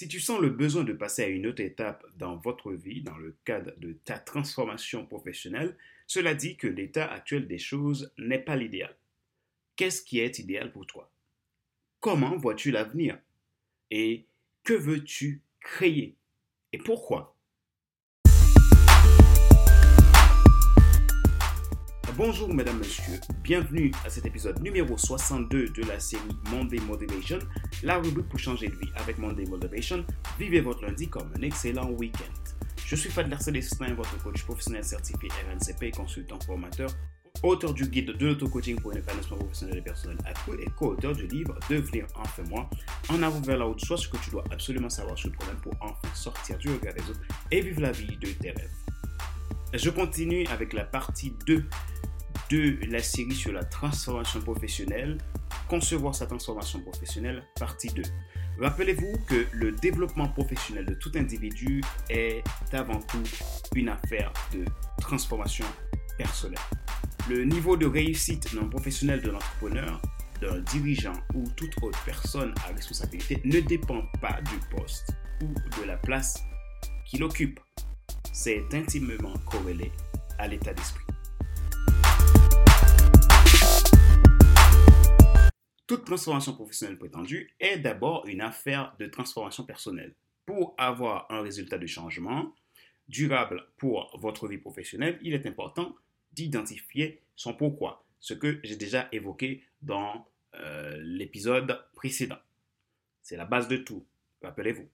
Si tu sens le besoin de passer à une autre étape dans votre vie, dans le cadre de ta transformation professionnelle, cela dit que l'état actuel des choses n'est pas l'idéal. Qu'est-ce qui est idéal pour toi? Comment vois-tu l'avenir? Et que veux-tu créer? Et pourquoi? Bonjour mesdames, messieurs, bienvenue à cet épisode numéro 62 de la série Monday Motivation, la rubrique pour changer de vie avec Monday Motivation. Vivez votre lundi comme un excellent week-end. Je suis Fadler Célestin, votre coach professionnel certifié RNCP, consultant formateur, auteur du guide de l'auto-coaching pour un épanouissement professionnel et personnel accru et co-auteur du livre Devenir enfin moi, en avant vers la haute, soit ce que tu dois absolument savoir sur le problème pour enfin sortir du regard des autres et vivre la vie de tes rêves. Je continue avec la partie 2 de la série sur la transformation professionnelle, Concevoir sa transformation professionnelle, partie 2. Rappelez-vous que le développement professionnel de tout individu est avant tout une affaire de transformation personnelle. Le niveau de réussite non professionnel de l'entrepreneur, d'un dirigeant ou toute autre personne à responsabilité ne dépend pas du poste ou de la place qu'il occupe. C'est intimement corrélé à l'état d'esprit. Toute transformation professionnelle prétendue est d'abord une affaire de transformation personnelle. Pour avoir un résultat de changement durable pour votre vie professionnelle, il est important d'identifier son pourquoi, ce que j'ai déjà évoqué dans euh, l'épisode précédent. C'est la base de tout, rappelez-vous.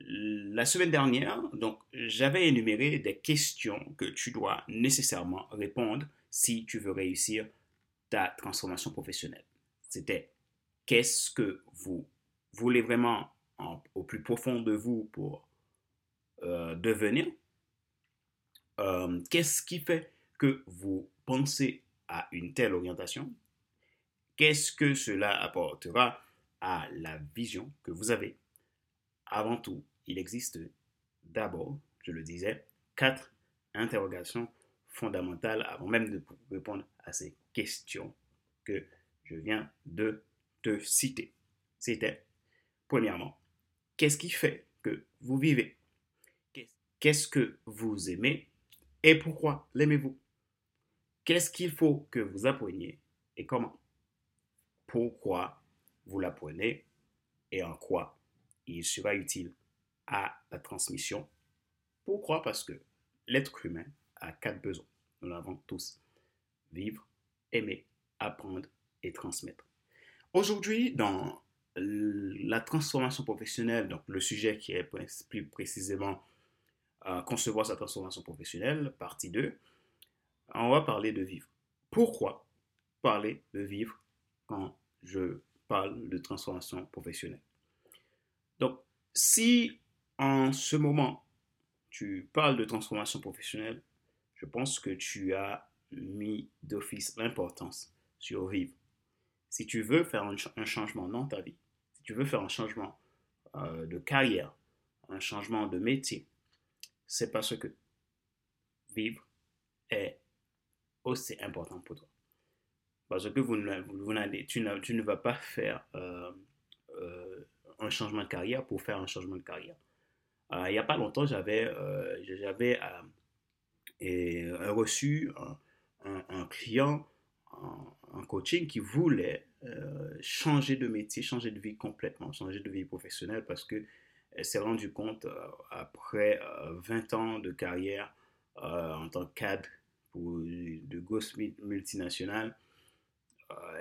La semaine dernière, donc, j'avais énuméré des questions que tu dois nécessairement répondre si tu veux réussir ta transformation professionnelle. C'était qu'est-ce que vous voulez vraiment au plus profond de vous pour euh, devenir? Euh, Qu'est-ce qui fait que vous pensez à une telle orientation? Qu'est-ce que cela apportera à la vision que vous avez? Avant tout, il existe d'abord, je le disais, quatre interrogations fondamentales avant même de répondre à ces questions que je viens de te citer. C'était, premièrement, qu'est-ce qui fait que vous vivez? Qu'est-ce que vous aimez? Et pourquoi l'aimez-vous? Qu'est-ce qu'il faut que vous appreniez et comment? Pourquoi vous l'apprenez et en quoi il sera utile à la transmission? Pourquoi? Parce que l'être humain a quatre besoins. Nous l'avons tous. Vivre, aimer, apprendre et transmettre. Aujourd'hui, dans la transformation professionnelle, donc le sujet qui est plus précisément euh, concevoir sa transformation professionnelle, partie 2, on va parler de vivre. Pourquoi parler de vivre quand je parle de transformation professionnelle? Donc, si en ce moment tu parles de transformation professionnelle, je pense que tu as mis d'office l'importance sur vivre si tu veux faire un, changement dans ta vie, si tu veux faire un changement euh, de carrière, un changement de métier, c'est parce que vivre est aussi important pour toi. Parce que vous tu, ne, vas pas faire euh, euh, un changement de carrière pour faire un changement de carrière. il n'y a pas longtemps, j'avais reçu un client en, coaching qui voulait euh, changer de métier, changer de vie complètement, changer de vie professionnelle parce qu'elle s'est rendue compte, euh, après 20 euh, ans de carrière en tant que cadre pour de grosses multinationales,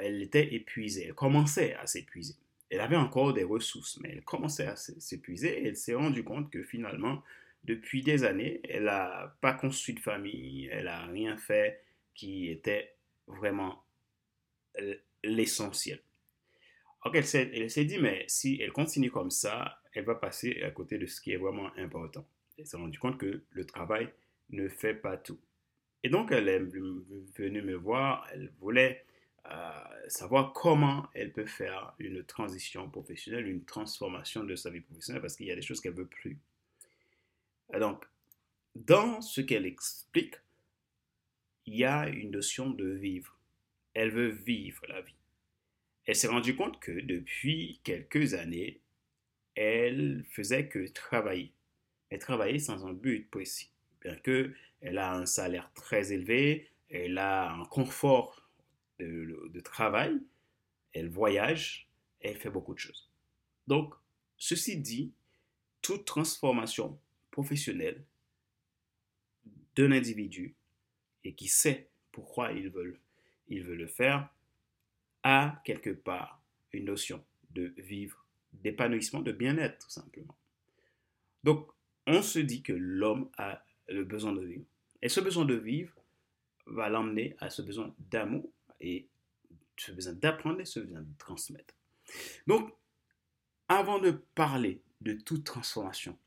elle était épuisée, elle commençait à s'épuiser. Elle avait encore des ressources, mais elle commençait à s'épuiser et elle s'est rendue compte que finalement, depuis des années, elle n'a pas construit de famille, elle n'a rien fait qui était vraiment l'essentiel. Donc elle s'est dit, mais si elle continue comme ça, elle va passer à côté de ce qui est vraiment important. Elle s'est rendue compte que le travail ne fait pas tout. Et donc elle est venue me voir, elle voulait euh, savoir comment elle peut faire une transition professionnelle, une transformation de sa vie professionnelle, parce qu'il y a des choses qu'elle veut plus. donc, dans ce qu'elle explique, il y a une notion de vivre. Elle veut vivre la vie. Elle s'est rendue compte que depuis quelques années, elle faisait que travailler. Elle travaillait sans un but précis. Bien qu'elle a un salaire très élevé, elle a un confort de, travail, elle voyage, elle fait beaucoup de choses. Donc, ceci dit, toute transformation professionnelle d'un individu et qui sait pourquoi il veut, il veut le faire, a quelque part une notion de vivre, d'épanouissement, de bien-être, tout simplement. Donc, on se dit que l'homme a le besoin de vivre. Et ce besoin de vivre va l'emmener à ce besoin d'amour et ce besoin d'apprendre et ce besoin de transmettre. Donc, avant de parler de toute transformation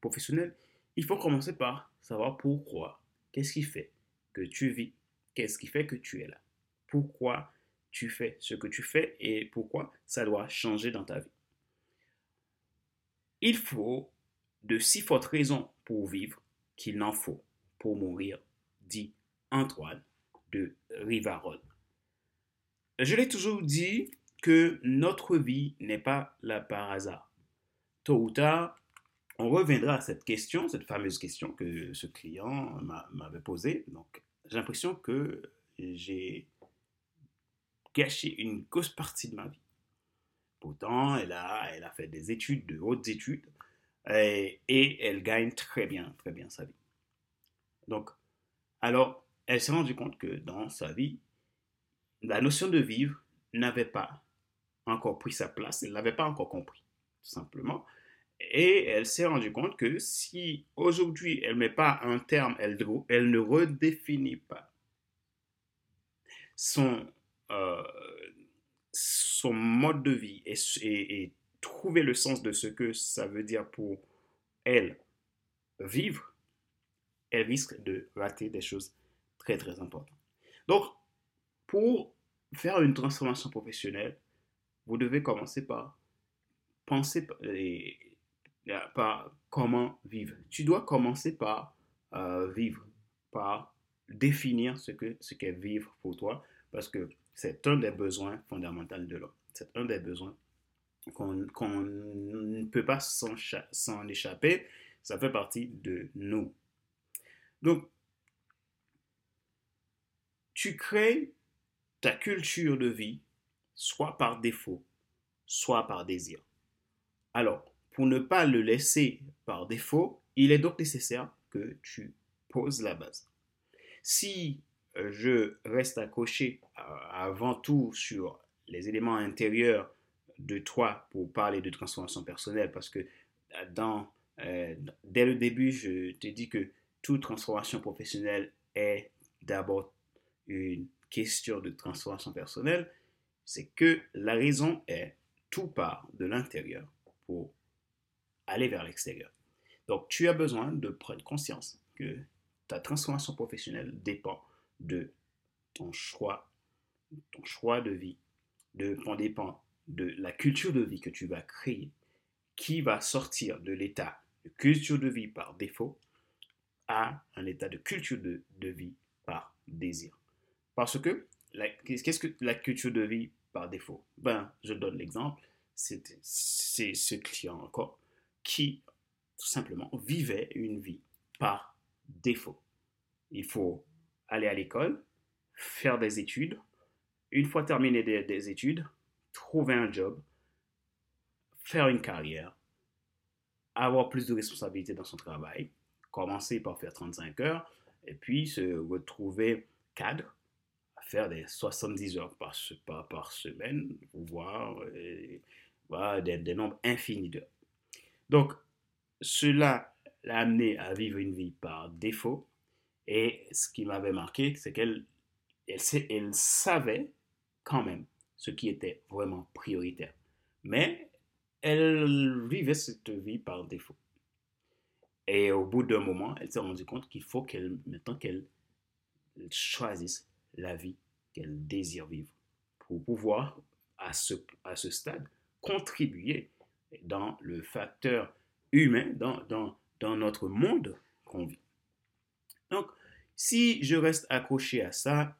professionnelle, il faut commencer par savoir pourquoi, qu'est-ce qui fait que tu vis, qu'est-ce qui fait que tu es là, pourquoi tu fais ce que tu fais et pourquoi ça doit changer dans ta vie. Il faut de si fortes raisons pour vivre qu'il n'en faut pour mourir, dit Antoine de Rivarol. Je l'ai toujours dit que notre vie n'est pas là par hasard. Tôt ou tard, on reviendra à cette question, cette fameuse question que ce client m'avait posée. Donc, j'ai l'impression que j'ai gâché une grosse partie de ma vie. Pourtant, elle a, elle a fait des études, de hautes études, et, elle gagne très bien, très bien sa vie. Donc, alors, elle s'est rendue compte que dans sa vie, la notion de vivre n'avait pas encore pris sa place, elle ne l'avait pas encore compris, tout simplement. Et elle s'est rendue compte que si aujourd'hui elle ne met pas un terme, elle, elle ne redéfinit pas son, euh, mode de vie et, et, trouver le sens de ce que ça veut dire pour elle vivre, elle risque de rater des choses très très importantes. Donc, pour faire une transformation professionnelle, vous devez commencer par penser par comment vivre. Tu dois commencer par euh, vivre, par définir ce que ce qu'est vivre pour toi, parce que c'est un des besoins fondamentaux de l'homme. C'est un des besoins qu'on ne peut pas s'en échapper. Ça fait partie de nous. Donc, tu crées ta culture de vie soit par défaut, soit par désir. Alors, pour ne pas le laisser par défaut, il est donc nécessaire que tu poses la base. Si je reste accroché euh, avant tout sur les éléments intérieurs de toi pour parler de transformation personnelle, parce que euh, dans, dès le début, je t'ai dit que toute transformation professionnelle est d'abord une question de transformation personnelle, c'est que la raison est tout part de l'intérieur pour aller vers l'extérieur. Donc, tu as besoin de prendre conscience que ta transformation professionnelle dépend de ton choix, ton choix de vie, de, dépend de la culture de vie que tu vas créer, qui va sortir de l'état de culture de vie par défaut à un état de culture de, de vie par désir. Parce que, qu'est-ce que la culture de vie par défaut? Ben, je donne l'exemple, c'est ce client encore qui, tout simplement, vivait une vie par défaut. Il faut aller à l'école, faire des études, une fois terminé des, études, trouver un job, faire une carrière, avoir plus de responsabilités dans son travail, commencer par faire 35 heures, et puis se retrouver cadre, faire des 70 heures par, par, par semaine, voire, euh, des, des, nombres infinis d'heures. Donc, cela l'a amené à vivre une vie par défaut. Et ce qui m'avait marqué, c'est qu'elle elle, savait quand même ce qui était vraiment prioritaire. Mais elle vivait cette vie par défaut. Et au bout d'un moment, elle s'est rendue compte qu'il faut qu'elle, maintenant qu'elle choisisse la vie qu'elle désire vivre pour pouvoir, à ce, à ce stade, contribuer dans le facteur humain, dans, dans, dans notre monde qu'on vit. Donc, si je reste accroché à ça,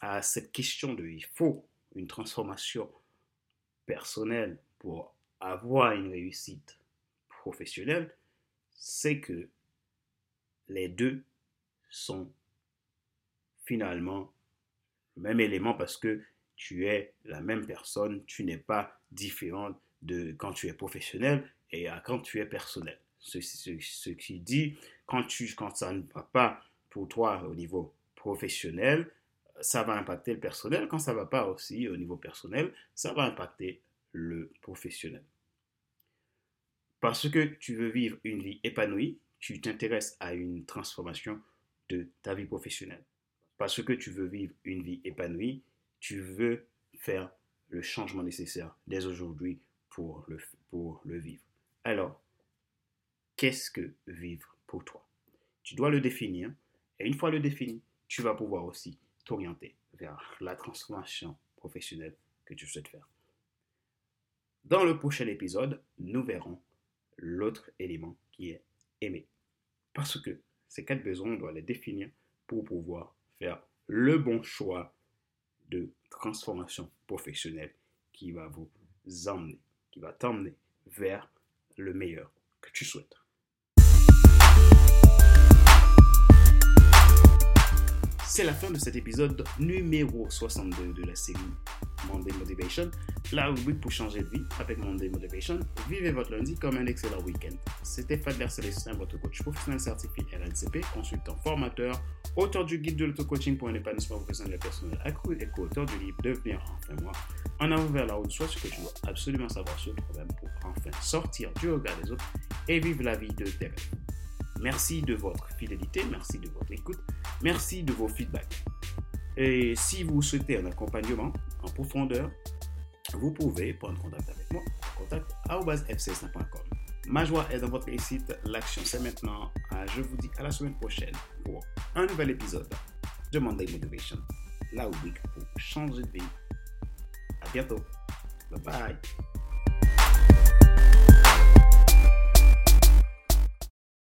à cette question de il faut une transformation personnelle pour avoir une réussite professionnel, c'est que les deux sont finalement le même élément parce que tu es la même personne, tu n'es pas différente de quand tu es professionnel et à quand tu es personnel. Ce, qui dit, quand, tu, quand ça ne va pas pour toi au niveau professionnel, ça va impacter le personnel. Quand ça ne va pas aussi au niveau personnel, ça va impacter le professionnel. Parce que tu veux vivre une vie épanouie, tu t'intéresses à une transformation de ta vie professionnelle. Parce que tu veux vivre une vie épanouie, tu veux faire le changement nécessaire dès aujourd'hui pour le, pour le vivre. Alors, qu'est-ce que vivre pour toi? Tu dois le définir et une fois le défini, tu vas pouvoir aussi t'orienter vers la transformation professionnelle que tu souhaites faire. Dans le prochain épisode, nous verrons l'autre élément qui est aimer. Parce que ces quatre besoins, on doit les définir pour pouvoir faire le bon choix de transformation professionnelle qui va vous emmener, qui va t'emmener vers le meilleur que tu souhaites. C'est la fin de cet épisode numéro 62 de la série Monday Motivation, la rubrique pour changer de vie avec Monday Motivation. Vivez votre lundi comme un excellent week-end. C'était Fadler Célestin, votre coach professionnel certifié RNCP, consultant formateur, auteur du guide de l'auto-coaching pour un épanouissement professionnel et personnel accru et co-auteur du livre Devenir enfin moi. En avant vers la route, soit ce que tu dois absolument savoir sur le problème pour enfin sortir du regard des autres et vivre la vie de tes rêves. Merci de votre fidélité, merci de votre écoute, merci de vos feedbacks. Et si vous souhaitez un accompagnement en profondeur, vous pouvez prendre contact avec moi, contact fc.com. Ma joie est dans votre réussite, l'action c'est maintenant. Ah, je vous dis à la semaine prochaine pour un nouvel épisode de Monday Motivation, la rubrique pour changer de vie. À bientôt. Bye bye.